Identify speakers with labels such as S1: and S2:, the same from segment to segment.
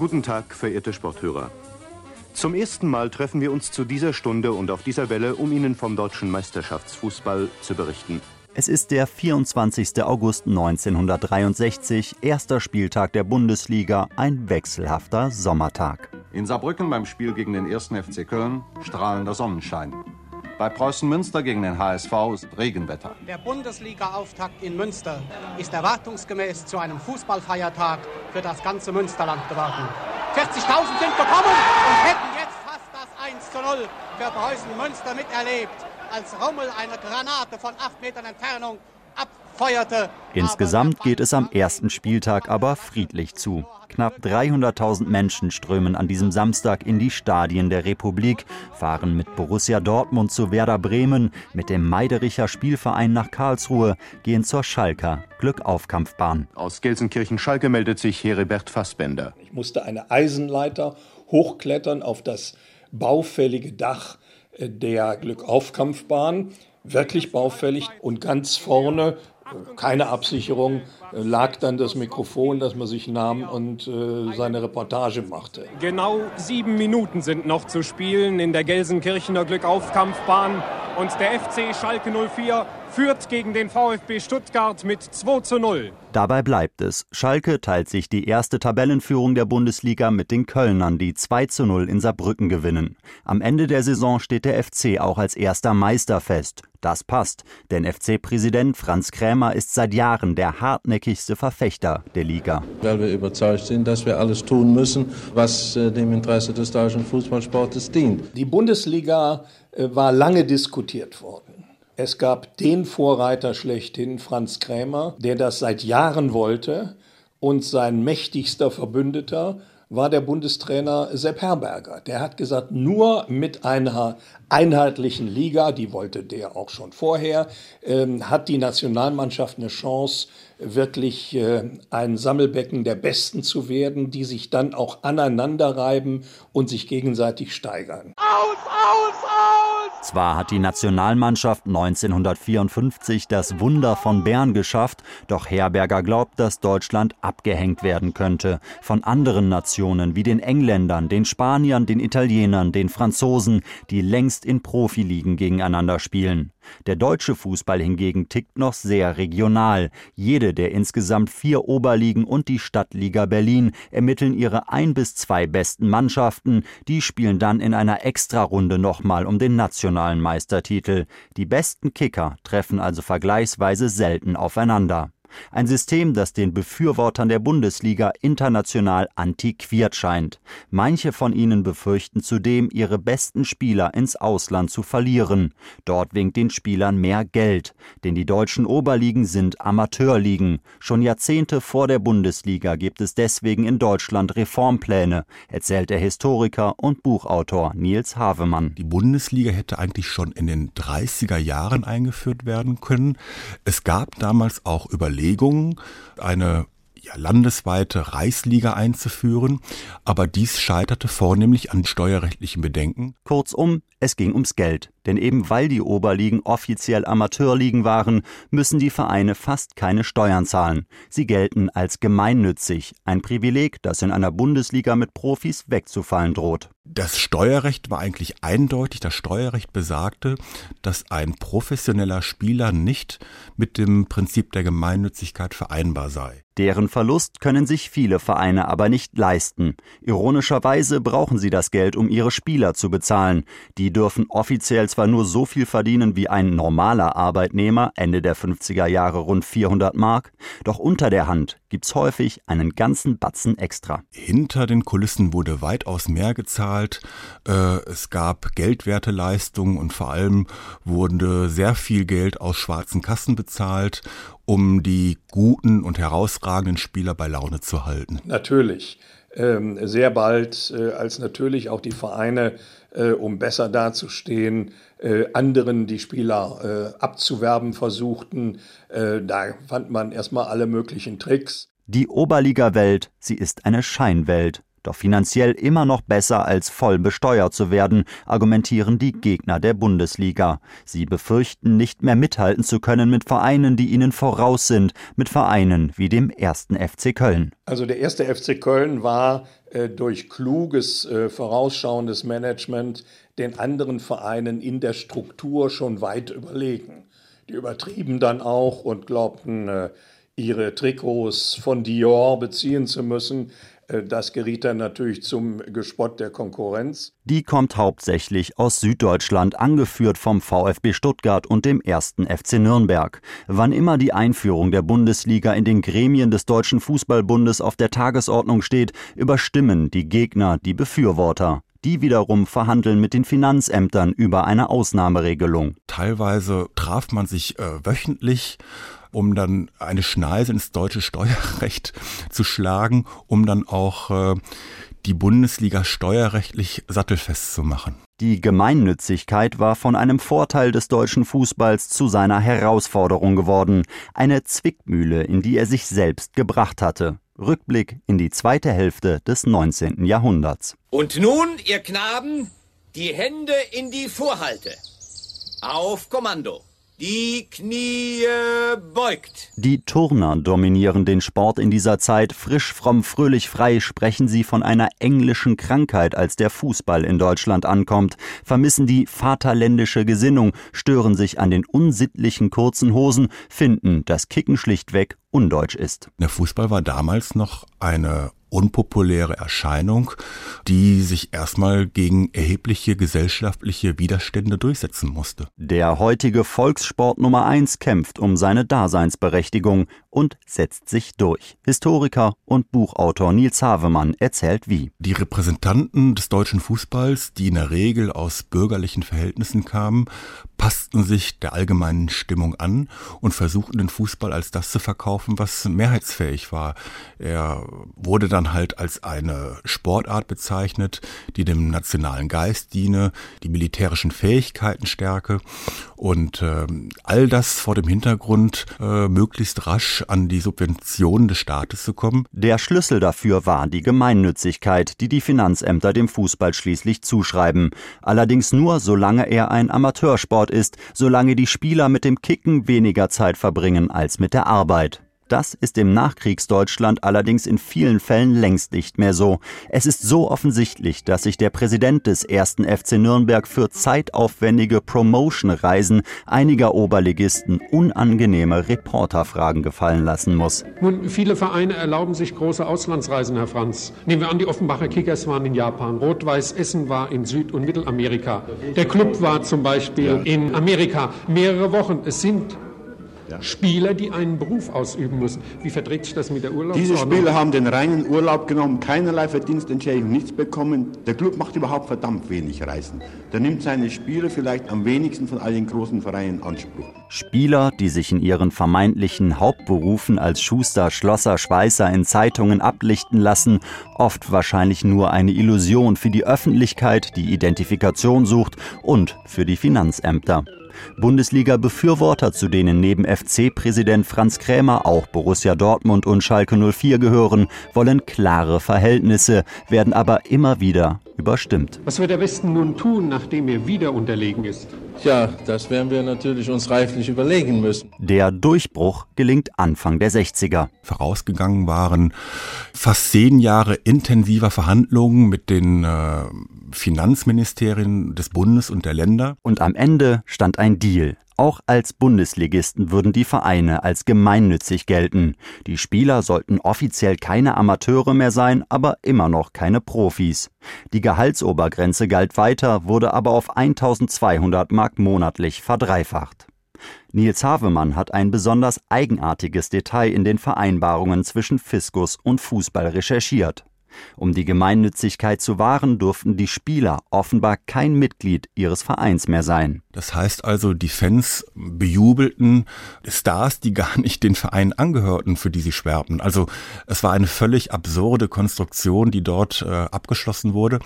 S1: Guten Tag, verehrte Sporthörer. Zum ersten Mal treffen wir uns zu dieser Stunde und auf dieser Welle, um Ihnen vom deutschen Meisterschaftsfußball zu berichten.
S2: Es ist der 24. August 1963, erster Spieltag der Bundesliga, ein wechselhafter Sommertag.
S3: In Saarbrücken beim Spiel gegen den 1. FC Köln strahlender Sonnenschein. Bei Preußen Münster gegen den HSV ist Regenwetter.
S4: Der Bundesliga-Auftakt in Münster ist erwartungsgemäß zu einem Fußballfeiertag für das ganze Münsterland geworden. 40.000 sind gekommen und hätten jetzt fast das 1 zu 0 für Preußen Münster miterlebt, als Rommel eine Granate von 8 Metern Entfernung.
S2: Insgesamt geht es am ersten Spieltag aber friedlich zu. Knapp 300.000 Menschen strömen an diesem Samstag in die Stadien der Republik, fahren mit Borussia Dortmund zu Werder Bremen, mit dem Meidericher Spielverein nach Karlsruhe, gehen zur Schalker Glückaufkampfbahn.
S1: Aus Gelsenkirchen-Schalke meldet sich Heribert Fassbender.
S5: Ich musste eine Eisenleiter hochklettern auf das baufällige Dach äh, der Glückaufkampfbahn. Wirklich baufällig und ganz vorne keine Absicherung, lag dann das Mikrofon, das man sich nahm und äh, seine Reportage machte.
S6: Genau sieben Minuten sind noch zu spielen in der Gelsenkirchener Glückaufkampfbahn und der FC Schalke 04 führt gegen den VfB Stuttgart mit 2 zu 0.
S2: Dabei bleibt es. Schalke teilt sich die erste Tabellenführung der Bundesliga mit den Kölnern, die 2 zu 0 in Saarbrücken gewinnen. Am Ende der Saison steht der FC auch als erster Meister fest. Das passt, denn FC-Präsident Franz Krämer ist seit Jahren der hartnäckigste Verfechter der Liga.
S7: Weil wir überzeugt sind, dass wir alles tun müssen, was äh, dem Interesse des deutschen Fußballsportes dient.
S5: Die Bundesliga war lange diskutiert worden. Es gab den Vorreiter schlechthin, Franz Krämer, der das seit Jahren wollte und sein mächtigster Verbündeter war der Bundestrainer Sepp Herberger. Der hat gesagt, nur mit einer einheitlichen Liga, die wollte der auch schon vorher, ähm, hat die Nationalmannschaft eine Chance, wirklich äh, ein Sammelbecken der Besten zu werden, die sich dann auch aneinander reiben und sich gegenseitig steigern.
S4: Aus, aus, aus!
S2: Zwar hat die Nationalmannschaft 1954 das Wunder von Bern geschafft, doch Herberger glaubt, dass Deutschland abgehängt werden könnte von anderen Nationen wie den Engländern, den Spaniern, den Italienern, den Franzosen, die längst in Profiligen gegeneinander spielen. Der deutsche Fußball hingegen tickt noch sehr regional. Jede der insgesamt vier Oberligen und die Stadtliga Berlin ermitteln ihre ein bis zwei besten Mannschaften. Die spielen dann in einer Extrarunde nochmal um den nationalen Meistertitel. Die besten Kicker treffen also vergleichsweise selten aufeinander. Ein System, das den Befürwortern der Bundesliga international antiquiert scheint. Manche von ihnen befürchten zudem, ihre besten Spieler ins Ausland zu verlieren. Dort winkt den Spielern mehr Geld, denn die deutschen Oberligen sind Amateurligen. Schon Jahrzehnte vor der Bundesliga gibt es deswegen in Deutschland Reformpläne, erzählt der Historiker und Buchautor Nils Havemann.
S8: Die Bundesliga hätte eigentlich schon in den 30er Jahren eingeführt werden können. Es gab damals auch Überlegungen, Überlegungen, eine ja, landesweite Reichsliga einzuführen, aber dies scheiterte vornehmlich an steuerrechtlichen Bedenken.
S2: Kurzum, es ging ums Geld. Denn eben weil die Oberligen offiziell Amateurligen waren, müssen die Vereine fast keine Steuern zahlen. Sie gelten als gemeinnützig, ein Privileg, das in einer Bundesliga mit Profis wegzufallen droht.
S8: Das Steuerrecht war eigentlich eindeutig. Das Steuerrecht besagte, dass ein professioneller Spieler nicht mit dem Prinzip der Gemeinnützigkeit vereinbar sei.
S2: Deren Verlust können sich viele Vereine aber nicht leisten. Ironischerweise brauchen sie das Geld, um ihre Spieler zu bezahlen. Die dürfen offiziell zwar nur so viel verdienen wie ein normaler Arbeitnehmer, Ende der 50er Jahre rund 400 Mark, doch unter der Hand gibt's häufig einen ganzen Batzen extra.
S8: Hinter den Kulissen wurde weitaus mehr gezahlt. Äh, es gab Geldwerteleistungen und vor allem wurde sehr viel Geld aus schwarzen Kassen bezahlt, um die guten und herausragenden Spieler bei Laune zu halten.
S5: Natürlich. Ähm, sehr bald, äh, als natürlich auch die Vereine äh, um besser dazustehen, äh, anderen die Spieler äh, abzuwerben versuchten. Äh, da fand man erstmal alle möglichen Tricks.
S2: Die Oberliga-Welt, sie ist eine Scheinwelt. Doch finanziell immer noch besser als voll besteuert zu werden, argumentieren die Gegner der Bundesliga. Sie befürchten, nicht mehr mithalten zu können mit Vereinen, die ihnen voraus sind, mit Vereinen wie dem ersten FC Köln.
S5: Also der erste FC Köln war äh, durch kluges, äh, vorausschauendes Management den anderen Vereinen in der Struktur schon weit überlegen. Die übertrieben dann auch und glaubten, äh, ihre Trikots von Dior beziehen zu müssen. Äh, das geriet dann natürlich zum Gespott der Konkurrenz.
S2: Die kommt hauptsächlich aus Süddeutschland, angeführt vom VfB Stuttgart und dem ersten FC Nürnberg. Wann immer die Einführung der Bundesliga in den Gremien des Deutschen Fußballbundes auf der Tagesordnung steht, überstimmen die Gegner die Befürworter. Die wiederum verhandeln mit den Finanzämtern über eine Ausnahmeregelung.
S8: Teilweise traf man sich äh, wöchentlich um dann eine Schneise ins deutsche Steuerrecht zu schlagen, um dann auch äh, die Bundesliga steuerrechtlich sattelfest zu machen.
S2: Die Gemeinnützigkeit war von einem Vorteil des deutschen Fußballs zu seiner Herausforderung geworden, eine Zwickmühle, in die er sich selbst gebracht hatte. Rückblick in die zweite Hälfte des 19. Jahrhunderts.
S9: Und nun, ihr Knaben, die Hände in die Vorhalte. Auf Kommando. Die Knie beugt.
S2: Die Turner dominieren den Sport in dieser Zeit. Frisch, fromm, fröhlich, frei sprechen sie von einer englischen Krankheit, als der Fußball in Deutschland ankommt, vermissen die vaterländische Gesinnung, stören sich an den unsittlichen kurzen Hosen, finden, dass Kicken schlichtweg undeutsch ist.
S8: Der Fußball war damals noch eine unpopuläre Erscheinung, die sich erstmal gegen erhebliche gesellschaftliche Widerstände durchsetzen musste.
S2: Der heutige Volkssport Nummer eins kämpft um seine Daseinsberechtigung und setzt sich durch. Historiker und Buchautor Nils Havemann erzählt wie.
S8: Die Repräsentanten des deutschen Fußballs, die in der Regel aus bürgerlichen Verhältnissen kamen, passten sich der allgemeinen Stimmung an und versuchten den Fußball als das zu verkaufen, was mehrheitsfähig war. Er wurde dann halt als eine Sportart bezeichnet, die dem nationalen Geist diene, die militärischen Fähigkeiten stärke und äh, all das vor dem Hintergrund, äh, möglichst rasch an die Subventionen des Staates zu kommen.
S2: Der Schlüssel dafür war die Gemeinnützigkeit, die die Finanzämter dem Fußball schließlich zuschreiben. Allerdings nur, solange er ein Amateursport ist, solange die Spieler mit dem Kicken weniger Zeit verbringen als mit der Arbeit. Das ist im Nachkriegsdeutschland allerdings in vielen Fällen längst nicht mehr so. Es ist so offensichtlich, dass sich der Präsident des ersten FC Nürnberg für zeitaufwendige Promotion-Reisen einiger Oberligisten unangenehme Reporterfragen gefallen lassen muss.
S6: Nun, viele Vereine erlauben sich große Auslandsreisen, Herr Franz. Nehmen wir an, die Offenbacher Kickers waren in Japan, Rot-Weiß Essen war in Süd- und Mittelamerika. Der Club war zum Beispiel in Amerika mehrere Wochen. Es sind ja. Spieler, die einen Beruf ausüben müssen. Wie verträgt sich das mit der Urlaubsordnung?
S10: Diese Spieler haben den reinen Urlaub genommen, keinerlei Verdienstentschädigung, nichts bekommen. Der Club macht überhaupt verdammt wenig Reisen. Der nimmt seine Spieler vielleicht am wenigsten von all den großen Vereinen in Anspruch.
S2: Spieler, die sich in ihren vermeintlichen Hauptberufen als Schuster, Schlosser, Schweißer in Zeitungen ablichten lassen, oft wahrscheinlich nur eine Illusion für die Öffentlichkeit, die Identifikation sucht und für die Finanzämter. Bundesliga-Befürworter, zu denen neben FC-Präsident Franz Krämer auch Borussia Dortmund und Schalke 04 gehören, wollen klare Verhältnisse, werden aber immer wieder überstimmt.
S6: Was wird der Westen nun tun, nachdem er wieder unterlegen ist?
S7: Ja, das werden wir natürlich uns reiflich überlegen müssen.
S2: Der Durchbruch gelingt Anfang der 60er.
S8: Vorausgegangen waren fast zehn Jahre intensiver Verhandlungen mit den äh, Finanzministerien des Bundes und der Länder.
S2: Und am Ende stand ein Deal. Auch als Bundesligisten würden die Vereine als gemeinnützig gelten. Die Spieler sollten offiziell keine Amateure mehr sein, aber immer noch keine Profis. Die Gehaltsobergrenze galt weiter, wurde aber auf 1200 Mark monatlich verdreifacht. Nils Havemann hat ein besonders eigenartiges Detail in den Vereinbarungen zwischen Fiskus und Fußball recherchiert. Um die Gemeinnützigkeit zu wahren, durften die Spieler offenbar kein Mitglied ihres Vereins mehr sein.
S8: Das heißt also, die Fans bejubelten Stars, die gar nicht den Verein angehörten, für die sie schwärmten. Also es war eine völlig absurde Konstruktion, die dort äh, abgeschlossen wurde.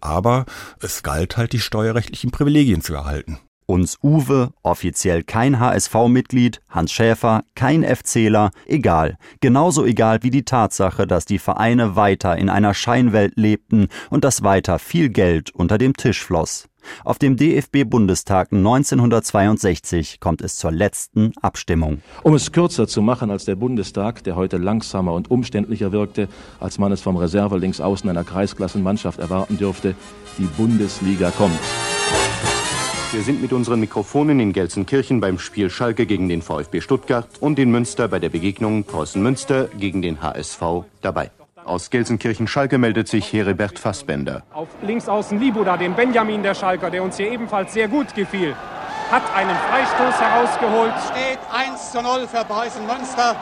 S8: Aber es galt halt, die steuerrechtlichen Privilegien zu erhalten.
S2: Uns Uwe, offiziell kein HSV-Mitglied, Hans Schäfer, kein FCler, egal. Genauso egal wie die Tatsache, dass die Vereine weiter in einer Scheinwelt lebten und dass weiter viel Geld unter dem Tisch floss. Auf dem DFB-Bundestag 1962 kommt es zur letzten Abstimmung.
S11: Um es kürzer zu machen als der Bundestag, der heute langsamer und umständlicher wirkte, als man es vom Reserve links außen einer Kreisklassenmannschaft erwarten dürfte, die Bundesliga kommt.
S1: Wir sind mit unseren Mikrofonen in Gelsenkirchen beim Spiel Schalke gegen den VfB Stuttgart und in Münster bei der Begegnung Preußen Münster gegen den HSV dabei. Aus Gelsenkirchen-Schalke meldet sich Heribert Fassbender.
S12: Auf links außen Libuda, den Benjamin der Schalker, der uns hier ebenfalls sehr gut gefiel, hat einen Freistoß herausgeholt.
S4: Steht 1 zu 0 für Preußen Münster.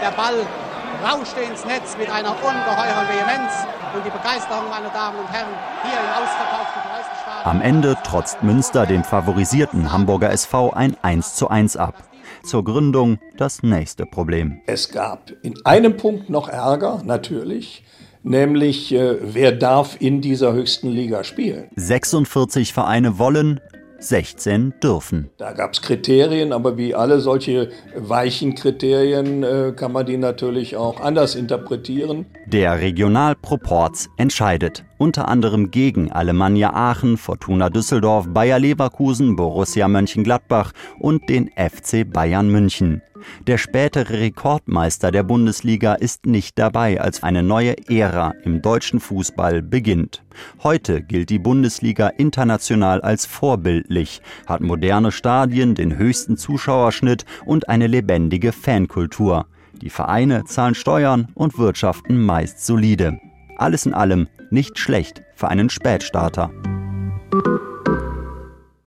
S4: Der Ball rauschte ins Netz mit einer ungeheuren Vehemenz. Und die Begeisterung, meine Damen und Herren, hier im ausverkauften Preußenstadion.
S2: Am Ende trotzt Münster dem favorisierten Hamburger SV ein 1 zu 1 ab. Zur Gründung das nächste Problem.
S5: Es gab in einem Punkt noch Ärger, natürlich nämlich äh, wer darf in dieser höchsten Liga spielen.
S2: 46 Vereine wollen, 16 dürfen.
S5: Da gab es Kriterien, aber wie alle solche weichen Kriterien äh, kann man die natürlich auch anders interpretieren.
S2: Der Regionalproporz entscheidet. Unter anderem gegen Alemannia Aachen, Fortuna Düsseldorf, Bayer Leverkusen, Borussia Mönchengladbach und den FC Bayern München. Der spätere Rekordmeister der Bundesliga ist nicht dabei, als eine neue Ära im deutschen Fußball beginnt. Heute gilt die Bundesliga international als vorbildlich, hat moderne Stadien, den höchsten Zuschauerschnitt und eine lebendige Fankultur. Die Vereine zahlen Steuern und wirtschaften meist solide. Alles in allem nicht schlecht für einen Spätstarter.